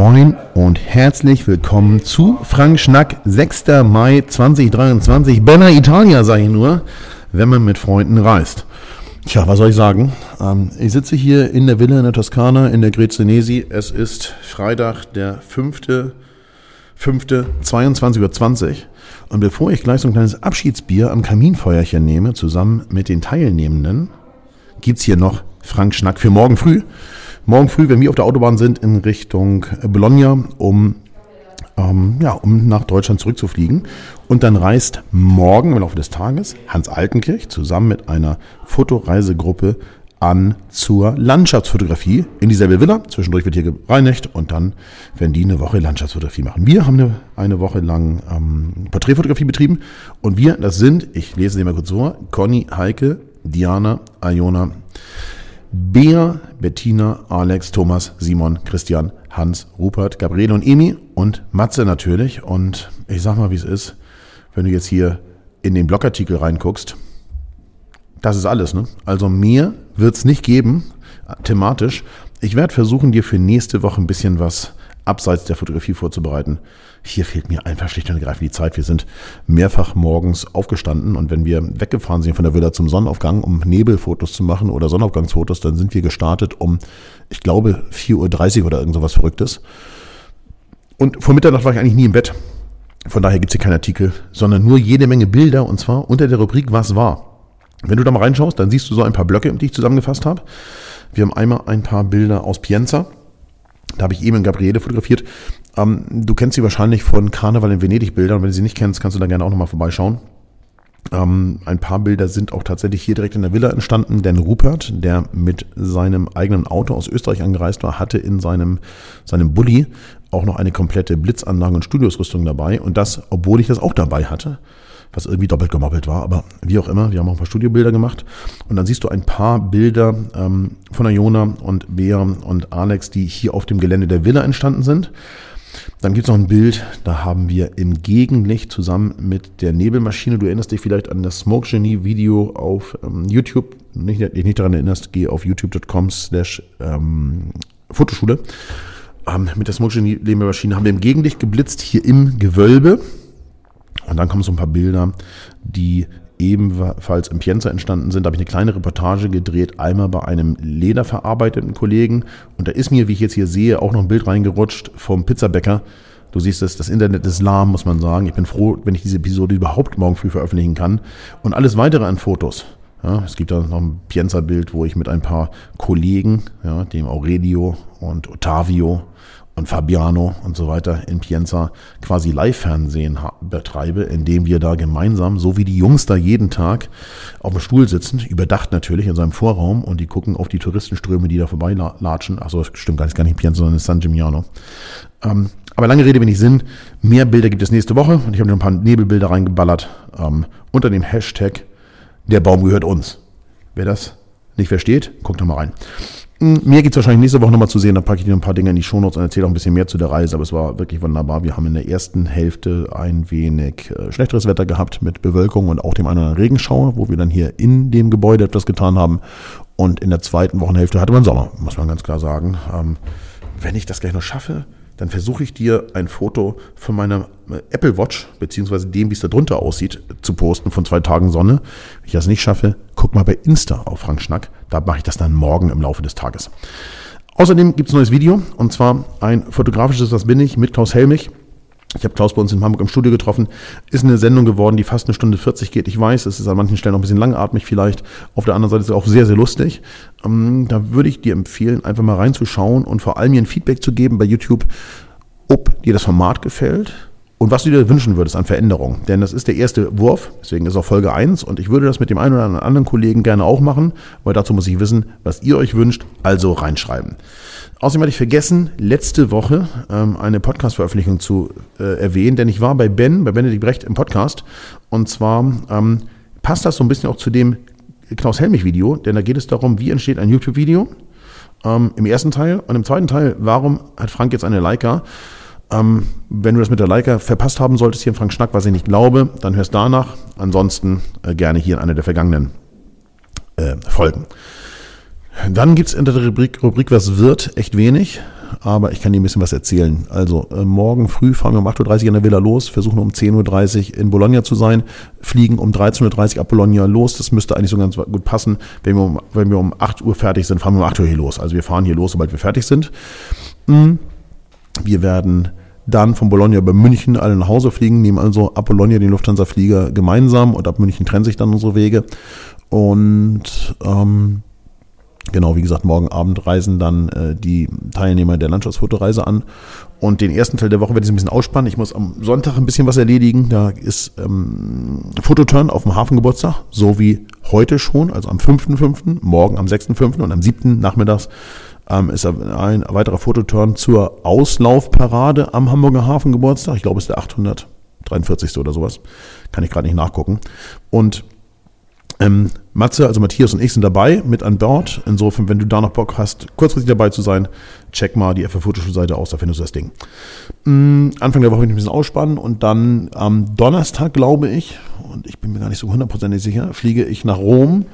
Moin und herzlich willkommen zu Frank Schnack, 6. Mai 2023. Benna Italia, sage ich nur, wenn man mit Freunden reist. Tja, was soll ich sagen? Ähm, ich sitze hier in der Villa in der Toskana in der Grezenesi. Es ist Freitag, der 5. 5. 22.20 Uhr. Und bevor ich gleich so ein kleines Abschiedsbier am Kaminfeuerchen nehme, zusammen mit den Teilnehmenden, gibt's hier noch Frank Schnack für morgen früh. Morgen früh, wenn wir auf der Autobahn sind, in Richtung Bologna, um, ähm, ja, um nach Deutschland zurückzufliegen. Und dann reist morgen im Laufe des Tages Hans Altenkirch zusammen mit einer Fotoreisegruppe an zur Landschaftsfotografie in dieselbe Villa. Zwischendurch wird hier gereinigt und dann werden die eine Woche Landschaftsfotografie machen. Wir haben eine, eine Woche lang ähm, Porträtfotografie betrieben und wir, das sind, ich lese sie mal kurz vor, Conny, Heike, Diana, Iona, Bea, Bettina, Alex, Thomas, Simon, Christian, Hans, Rupert, Gabriele und Emi und Matze natürlich. Und ich sag mal, wie es ist, wenn du jetzt hier in den Blogartikel reinguckst. Das ist alles, ne? Also mehr wird's nicht geben, thematisch. Ich werde versuchen, dir für nächste Woche ein bisschen was abseits der Fotografie vorzubereiten. Hier fehlt mir einfach schlicht und ergreifend die Zeit. Wir sind mehrfach morgens aufgestanden und wenn wir weggefahren sind von der Villa zum Sonnenaufgang, um Nebelfotos zu machen oder Sonnenaufgangsfotos, dann sind wir gestartet um, ich glaube, 4.30 Uhr oder irgend sowas Verrücktes. Und vor Mitternacht war ich eigentlich nie im Bett. Von daher gibt es hier keinen Artikel, sondern nur jede Menge Bilder und zwar unter der Rubrik Was war. Wenn du da mal reinschaust, dann siehst du so ein paar Blöcke, die ich zusammengefasst habe. Wir haben einmal ein paar Bilder aus Pienza. Da habe ich eben Gabriele fotografiert. Ähm, du kennst sie wahrscheinlich von Karneval in Venedig Bildern. Wenn du sie nicht kennst, kannst du da gerne auch nochmal vorbeischauen. Ähm, ein paar Bilder sind auch tatsächlich hier direkt in der Villa entstanden, denn Rupert, der mit seinem eigenen Auto aus Österreich angereist war, hatte in seinem, seinem Bulli auch noch eine komplette Blitzanlage und Studiosrüstung dabei. Und das, obwohl ich das auch dabei hatte was irgendwie doppelt gemoppelt war, aber wie auch immer, wir haben auch ein paar Studiobilder gemacht und dann siehst du ein paar Bilder ähm, von Iona und Bea und Alex, die hier auf dem Gelände der Villa entstanden sind. Dann gibt es noch ein Bild, da haben wir im Gegenlicht zusammen mit der Nebelmaschine, du erinnerst dich vielleicht an das Smoke Genie Video auf ähm, YouTube, nicht, dich nicht daran erinnerst, geh auf youtube.com slash ähm, Fotoschule. Ähm, mit der Smoke Genie Nebelmaschine haben wir im Gegenlicht geblitzt, hier im Gewölbe. Und dann kommen so ein paar Bilder, die ebenfalls in Pienza entstanden sind. Da habe ich eine kleine Reportage gedreht, einmal bei einem lederverarbeiteten Kollegen. Und da ist mir, wie ich jetzt hier sehe, auch noch ein Bild reingerutscht vom Pizzabäcker. Du siehst es, das Internet ist lahm, muss man sagen. Ich bin froh, wenn ich diese Episode überhaupt morgen früh veröffentlichen kann. Und alles weitere an Fotos. Ja, es gibt da noch ein Pienza-Bild, wo ich mit ein paar Kollegen, ja, dem Aurelio und Ottavio und Fabiano und so weiter in Pienza quasi Live-Fernsehen betreibe, indem wir da gemeinsam, so wie die Jungs da jeden Tag auf dem Stuhl sitzen, überdacht natürlich in seinem Vorraum und die gucken auf die Touristenströme, die da vorbeilatschen. Achso, das stimmt gar nicht, gar nicht Pienza, sondern San Gimignano. Ähm, aber lange Rede, wenig Sinn. Mehr Bilder gibt es nächste Woche und ich habe noch ein paar Nebelbilder reingeballert ähm, unter dem Hashtag Der Baum gehört uns. Wer das nicht versteht, guckt doch mal rein. Mir geht es wahrscheinlich nächste Woche nochmal zu sehen, da packe ich dir ein paar Dinge in die Shownotes und erzähle auch ein bisschen mehr zu der Reise, aber es war wirklich wunderbar. Wir haben in der ersten Hälfte ein wenig äh, schlechteres Wetter gehabt mit Bewölkung und auch dem einen oder anderen Regenschauer, wo wir dann hier in dem Gebäude etwas getan haben. Und in der zweiten Wochenhälfte hatte man Sommer, muss man ganz klar sagen. Ähm, wenn ich das gleich noch schaffe, dann versuche ich dir ein Foto von meiner äh, Apple Watch, beziehungsweise dem, wie es da drunter aussieht, zu posten von zwei Tagen Sonne. Wenn ich das nicht schaffe, guck mal bei Insta auf Frank Schnack. Da mache ich das dann morgen im Laufe des Tages. Außerdem gibt es ein neues Video, und zwar ein fotografisches Was bin ich mit Klaus Helmich. Ich habe Klaus bei uns in Hamburg im Studio getroffen. Ist eine Sendung geworden, die fast eine Stunde 40 geht. Ich weiß, es ist an manchen Stellen noch ein bisschen langatmig vielleicht. Auf der anderen Seite ist es auch sehr, sehr lustig. Ähm, da würde ich dir empfehlen, einfach mal reinzuschauen und vor allem mir ein Feedback zu geben bei YouTube, ob dir das Format gefällt und was du dir wünschen würdest an Veränderungen. Denn das ist der erste Wurf, deswegen ist auch Folge 1 und ich würde das mit dem einen oder anderen Kollegen gerne auch machen, weil dazu muss ich wissen, was ihr euch wünscht, also reinschreiben. Außerdem hatte ich vergessen, letzte Woche ähm, eine Podcast-Veröffentlichung zu äh, erwähnen, denn ich war bei Ben, bei Benedikt Brecht im Podcast und zwar ähm, passt das so ein bisschen auch zu dem Klaus Helmich-Video, denn da geht es darum, wie entsteht ein YouTube-Video ähm, im ersten Teil und im zweiten Teil, warum hat Frank jetzt eine Leica? Ähm, wenn du das mit der Leica verpasst haben solltest hier in Frank Schnack, was ich nicht glaube, dann hörst danach. Ansonsten äh, gerne hier in einer der vergangenen äh, Folgen. Dann gibt es in der Rubrik, Rubrik Was wird echt wenig. aber ich kann dir ein bisschen was erzählen. Also äh, morgen früh fahren wir um 8.30 Uhr an der Villa los, versuchen um 10.30 Uhr in Bologna zu sein, fliegen um 13.30 Uhr ab Bologna los. Das müsste eigentlich so ganz gut passen. Wenn wir, um, wenn wir um 8 Uhr fertig sind, fahren wir um 8 Uhr hier los. Also wir fahren hier los, sobald wir fertig sind. Hm. Wir werden dann von Bologna über München alle nach Hause fliegen, nehmen also ab Bologna den Lufthansa-Flieger gemeinsam und ab München trennen sich dann unsere Wege. Und ähm, genau, wie gesagt, morgen Abend reisen dann äh, die Teilnehmer der Landschaftsfotoreise an. Und den ersten Teil der Woche werde ich ein bisschen ausspannen. Ich muss am Sonntag ein bisschen was erledigen. Da ist ähm, Fototurn auf dem Hafengeburtstag, so wie heute schon, also am 5.5., morgen am 6.5. und am 7. nachmittags ähm, ist ein weiterer Fototurn zur Auslaufparade am Hamburger Hafengeburtstag. Ich glaube, es ist der 843. oder sowas. Kann ich gerade nicht nachgucken. Und ähm, Matze, also Matthias und ich sind dabei mit an Bord. Insofern, wenn du da noch Bock hast, kurzfristig dabei zu sein, check mal die FF Fotoschulseite aus, da findest du das Ding. Mhm, Anfang der Woche bin ich ein bisschen ausspannen und dann am Donnerstag, glaube ich, und ich bin mir gar nicht so hundertprozentig sicher, fliege ich nach Rom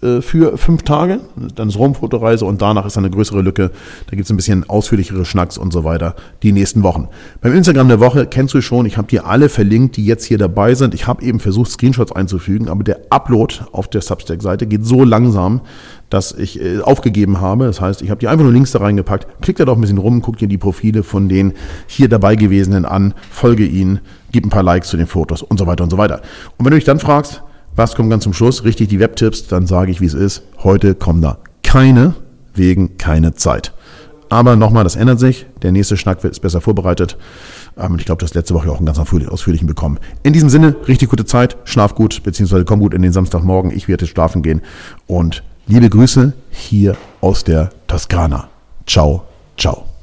für fünf Tage. Dann ist Rom-Fotoreise und danach ist eine größere Lücke. Da gibt es ein bisschen ausführlichere Schnacks und so weiter die nächsten Wochen. Beim Instagram der Woche kennst du schon, ich habe dir alle verlinkt, die jetzt hier dabei sind. Ich habe eben versucht, Screenshots einzufügen, aber der Upload auf der Substack-Seite geht so langsam, dass ich äh, aufgegeben habe. Das heißt, ich habe dir einfach nur Links da reingepackt. Klick da doch ein bisschen rum, guck dir die Profile von den hier dabei gewesenen an, folge ihnen, gib ein paar Likes zu den Fotos und so weiter und so weiter. Und wenn du dich dann fragst, was kommt ganz zum Schluss? Richtig die Webtipps, dann sage ich, wie es ist. Heute kommen da keine wegen keine Zeit. Aber nochmal, das ändert sich. Der nächste Schnack ist besser vorbereitet. Ähm, ich glaube, das letzte Woche auch einen ganz ausführlichen bekommen. In diesem Sinne, richtig gute Zeit, schlaf gut, beziehungsweise komm gut in den Samstagmorgen. Ich werde schlafen gehen. Und liebe Grüße hier aus der Toskana. Ciao, ciao.